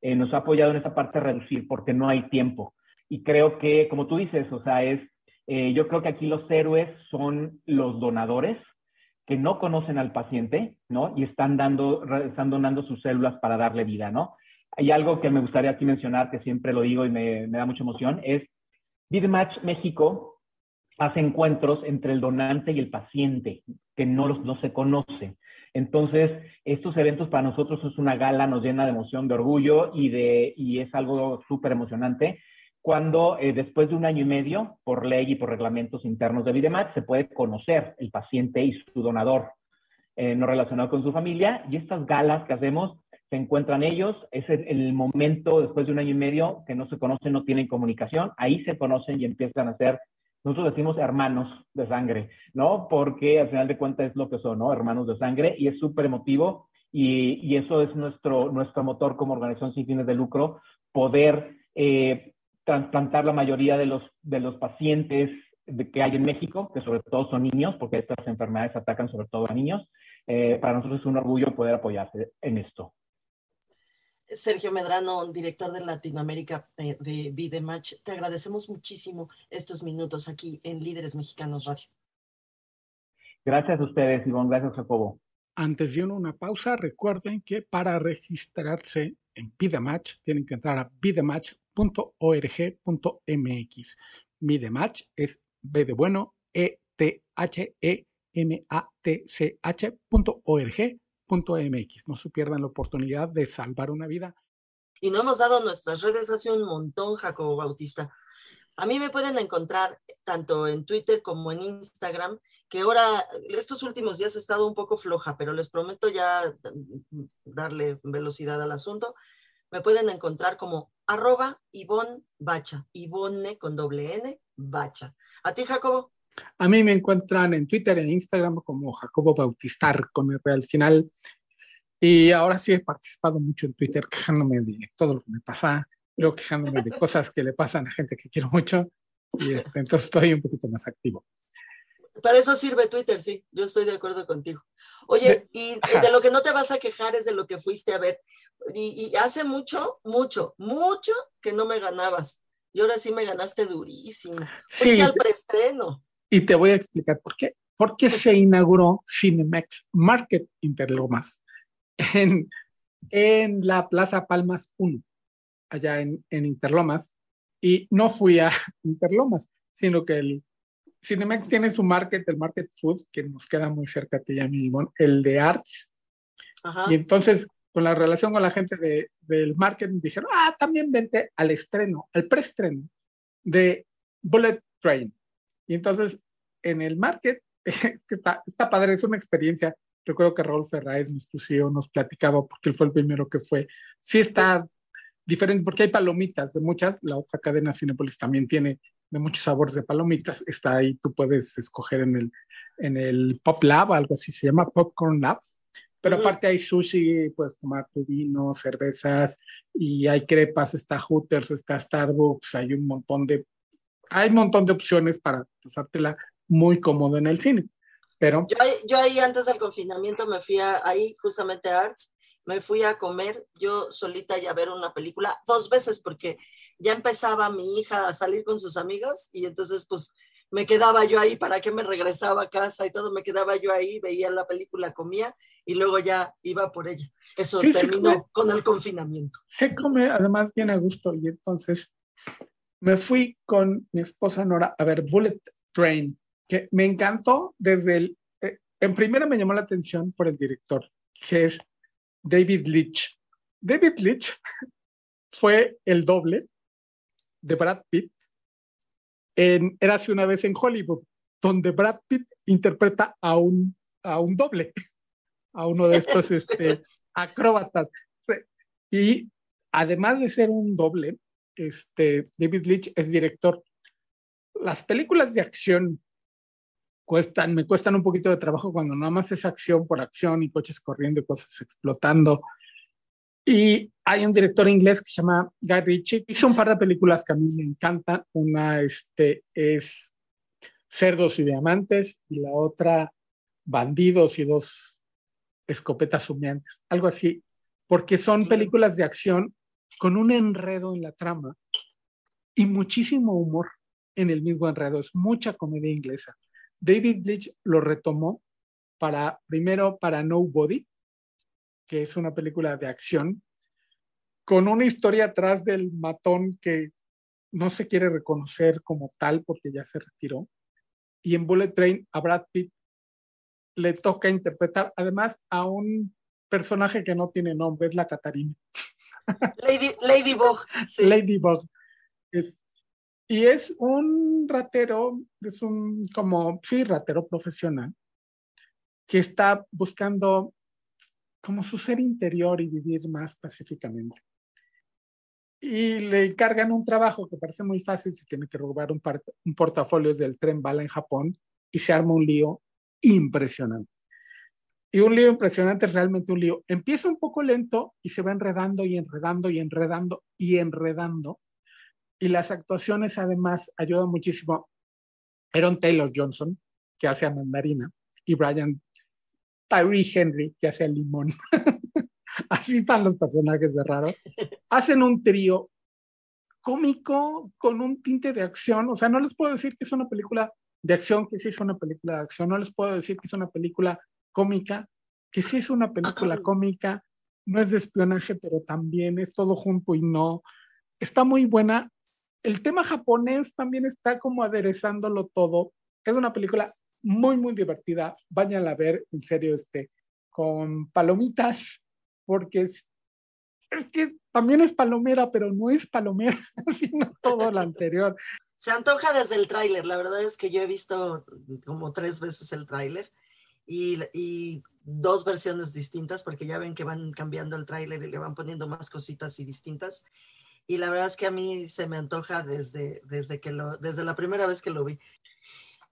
Eh, nos ha apoyado en esa parte de reducir porque no hay tiempo. Y creo que, como tú dices, o sea, es, eh, yo creo que aquí los héroes son los donadores que no conocen al paciente, ¿no? Y están dando, están donando sus células para darle vida, ¿no? Hay algo que me gustaría aquí mencionar, que siempre lo digo y me, me da mucha emoción, es BidMatch México hace encuentros entre el donante y el paciente, que no, los, no se conoce. Entonces, estos eventos para nosotros es una gala, nos llena de emoción, de orgullo y, de, y es algo súper emocionante cuando eh, después de un año y medio, por ley y por reglamentos internos de Videmat, se puede conocer el paciente y su donador eh, no relacionado con su familia. Y estas galas que hacemos, se encuentran ellos, es el, el, momento después de un año y medio que no se conocen, no tienen comunicación, ahí se conocen y empiezan a ser nosotros decimos hermanos de sangre, ¿no? Porque al final de cuentas es lo que son, ¿no? Hermanos de sangre y es súper emotivo y, eso es nuestro, nuestro motor como organización sin fines de lucro, poder eh, trasplantar la mayoría de los, de los pacientes que hay en México, que sobre todo son niños, porque estas enfermedades atacan sobre todo a niños. Eh, para nosotros es un orgullo poder apoyarse en esto. Sergio Medrano, director de Latinoamérica de, de Vidematch, te agradecemos muchísimo estos minutos aquí en Líderes Mexicanos Radio. Gracias a ustedes, Ivonne. Gracias, Jacobo. Antes de una pausa, recuerden que para registrarse en Vidematch tienen que entrar a vidematch.org.mx. Vidematch es B de bueno, E MX. No se pierdan la oportunidad de salvar una vida. Y no hemos dado nuestras redes hace un montón, Jacobo Bautista. A mí me pueden encontrar tanto en Twitter como en Instagram, que ahora estos últimos días he estado un poco floja, pero les prometo ya darle velocidad al asunto. Me pueden encontrar como arroba Ivonne Bacha, Ivonne con doble N, Bacha. ¿A ti, Jacobo? A mí me encuentran en Twitter, en Instagram como Jacobo Bautistar con el real final. Y ahora sí he participado mucho en Twitter quejándome de todo lo que me pasa, pero quejándome de cosas que le pasan a gente que quiero mucho. Y este, entonces estoy un poquito más activo. Para eso sirve Twitter, sí, yo estoy de acuerdo contigo. Oye, de, y de lo que no te vas a quejar es de lo que fuiste a ver. Y, y hace mucho, mucho, mucho que no me ganabas. Y ahora sí me ganaste durísimo. Fuiste sí, al preestreno. Y te voy a explicar por qué. Porque se inauguró Cinemex Market Interlomas en, en la Plaza Palmas 1, allá en, en Interlomas. Y no fui a Interlomas, sino que el Cinemex tiene su market, el Market Food, que nos queda muy cerca de ella mismo, el de Arts. Ajá. Y entonces, con la relación con la gente de, del marketing, dijeron, ah, también vente al estreno, al preestreno de Bullet Train. Y entonces, en el market, es que está, está padre, es una experiencia. Recuerdo que Raúl Ferraez, nuestro CEO, nos platicaba, porque él fue el primero que fue. Sí está diferente, porque hay palomitas de muchas, la otra cadena Cinepolis también tiene de muchos sabores de palomitas, está ahí, tú puedes escoger en el, en el Pop Lab, algo así se llama, Popcorn Lab, pero aparte hay sushi, puedes tomar tu vino, cervezas, y hay crepas, está Hooters, está Starbucks, hay un montón de hay un montón de opciones para pasártela muy cómodo en el cine. Pero... Yo, ahí, yo ahí antes del confinamiento me fui a, ahí justamente a Arts, me fui a comer yo solita y a ver una película dos veces porque ya empezaba mi hija a salir con sus amigos y entonces pues me quedaba yo ahí para que me regresaba a casa y todo, me quedaba yo ahí, veía la película, comía y luego ya iba por ella. Eso sí, terminó con el confinamiento. Se come además bien a gusto y entonces me fui con mi esposa Nora a ver Bullet Train, que me encantó desde el... Eh, en primera me llamó la atención por el director, que es David Leitch. David Leitch fue el doble de Brad Pitt en Érase una vez en Hollywood, donde Brad Pitt interpreta a un, a un doble, a uno de estos este, acróbatas. Y además de ser un doble, este, David Leitch es director. las películas de acción cuestan, me cuestan un poquito de trabajo cuando nada más es acción por acción y coches corriendo y cosas explotando. Y hay un director inglés que se llama Guy Ritchie, hizo un par de películas que a mí me encantan. Una este, es Cerdos y Diamantes y la otra Bandidos y dos escopetas humeantes, algo así, porque son películas de acción con un enredo en la trama y muchísimo humor en el mismo enredo. Es mucha comedia inglesa. David Leitch lo retomó para, primero para Nobody, que es una película de acción, con una historia atrás del matón que no se quiere reconocer como tal porque ya se retiró. Y en Bullet Train a Brad Pitt le toca interpretar además a un personaje que no tiene nombre, es la Catarina. Lady, Ladybug. Sí. Ladybug. Es, y es un ratero, es un como, sí, ratero profesional, que está buscando como su ser interior y vivir más pacíficamente. Y le encargan un trabajo que parece muy fácil, se tiene que robar un, un portafolio del tren bala en Japón y se arma un lío impresionante. Y un lío impresionante es realmente un lío. Empieza un poco lento y se va enredando y enredando y enredando y enredando y las actuaciones además ayudan muchísimo. Aaron Taylor Johnson, que hace a Mandarina, y Brian Tyree Henry, que hace a Limón. Así están los personajes de raros. Hacen un trío cómico con un tinte de acción. O sea, no les puedo decir que es una película de acción, que sí es una película de acción. No les puedo decir que es una película cómica, que sí es una película cómica. No es de espionaje, pero también es todo junto y no. Está muy buena el tema japonés también está como aderezándolo todo. Es una película muy, muy divertida. Vayan a ver, en serio, este, con palomitas, porque es, es que también es palomera, pero no es palomera, sino todo lo anterior. Se antoja desde el tráiler. La verdad es que yo he visto como tres veces el tráiler y, y, dos versiones distintas, porque ya ven que van cambiando el tráiler y le van poniendo más cositas y distintas y la verdad es que a mí se me antoja desde, desde, que lo, desde la primera vez que lo vi.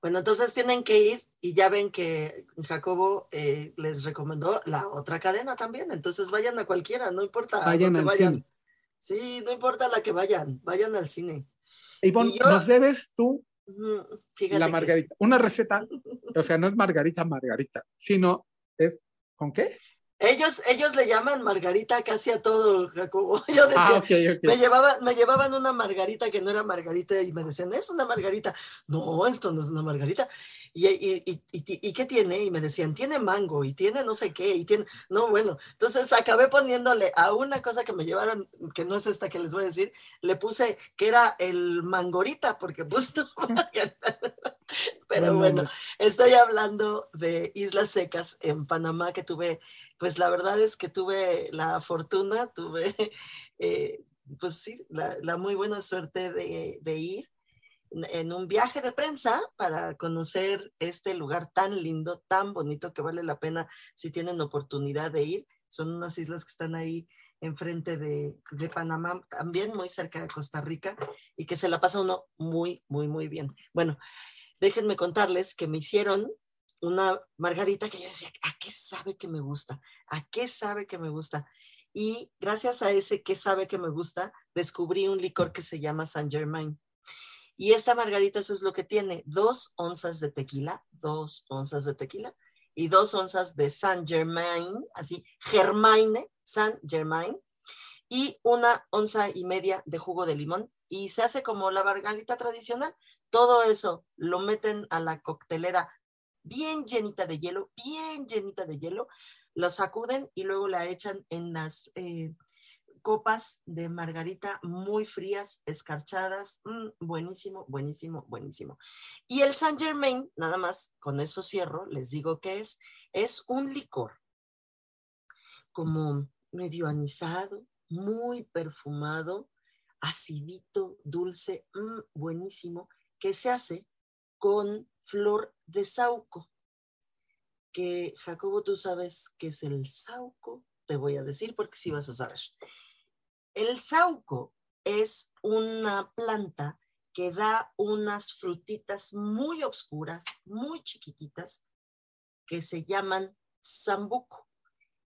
Bueno, entonces tienen que ir y ya ven que Jacobo eh, les recomendó la otra cadena también, entonces vayan a cualquiera, no importa vayan a vayan. Sí, no importa la que vayan, vayan al cine. Ivonne, nos debes tú la margarita, una receta, o sea, no es margarita margarita, sino es ¿con qué? Ellos, ellos le llaman margarita casi a todo, Jacobo. Yo decía, ah, Me, llevaban, me llevaban una margarita que no era margarita y me decían, es una margarita. No, esto no es una margarita. ¿Y, y, y, y, qué tiene? Y me decían, tiene mango y tiene no sé qué y tiene, no, bueno, entonces acabé poniéndole a una cosa que me llevaron, que no es esta que les voy a decir, le puse que era el mangorita, porque pues Pero bueno, estoy hablando de Islas Secas en Panamá que tuve, pues la verdad es que tuve la fortuna, tuve, eh, pues sí, la, la, muy buena suerte de, de ir en un viaje de prensa para conocer este lugar tan lindo, tan bonito que vale la pena si tienen oportunidad de ir. Son unas islas que están ahí enfrente de, de Panamá, también muy cerca de Costa Rica y que se la pasa uno muy, muy, muy bien. Bueno, déjenme contarles que me hicieron una margarita que yo decía, ¿a qué sabe que me gusta? ¿A qué sabe que me gusta? Y gracias a ese que sabe que me gusta, descubrí un licor que se llama Saint Germain. Y esta margarita eso es lo que tiene, dos onzas de tequila, dos onzas de tequila y dos onzas de Saint Germain, así, Germaine, Saint Germain, y una onza y media de jugo de limón. Y se hace como la margarita tradicional. Todo eso lo meten a la coctelera bien llenita de hielo, bien llenita de hielo, lo sacuden y luego la echan en las eh, copas de margarita muy frías, escarchadas, mm, buenísimo, buenísimo, buenísimo. Y el Saint Germain, nada más, con eso cierro, les digo que es, es un licor como medio anisado, muy perfumado, acidito, dulce, mm, buenísimo, que se hace con flor de sauco. Que Jacobo, tú sabes qué es el sauco, te voy a decir porque sí vas a saber. El sauco es una planta que da unas frutitas muy oscuras, muy chiquititas, que se llaman sambuco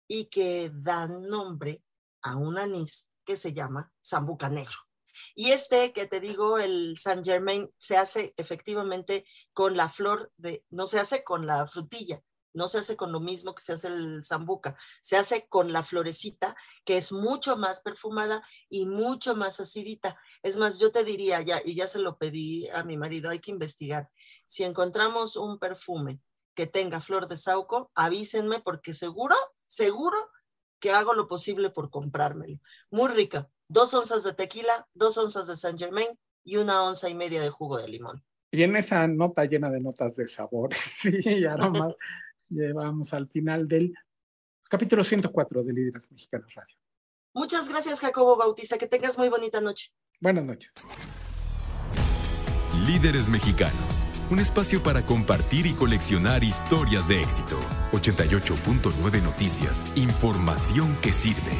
y que dan nombre a un anís que se llama sambuca negro. Y este que te digo, el Saint Germain, se hace efectivamente con la flor de, no se hace con la frutilla, no se hace con lo mismo que se hace el sambuca, se hace con la florecita, que es mucho más perfumada y mucho más acidita. Es más, yo te diría, ya, y ya se lo pedí a mi marido, hay que investigar. Si encontramos un perfume que tenga flor de sauco, avísenme porque seguro, seguro que hago lo posible por comprármelo. Muy rica. Dos onzas de tequila, dos onzas de Saint Germain y una onza y media de jugo de limón. Y en esa nota llena de notas de sabores y aromas, llevamos al final del capítulo 104 de Líderes Mexicanos Radio. Muchas gracias, Jacobo Bautista. Que tengas muy bonita noche. Buenas noches. Líderes Mexicanos, un espacio para compartir y coleccionar historias de éxito. 88.9 Noticias, información que sirve.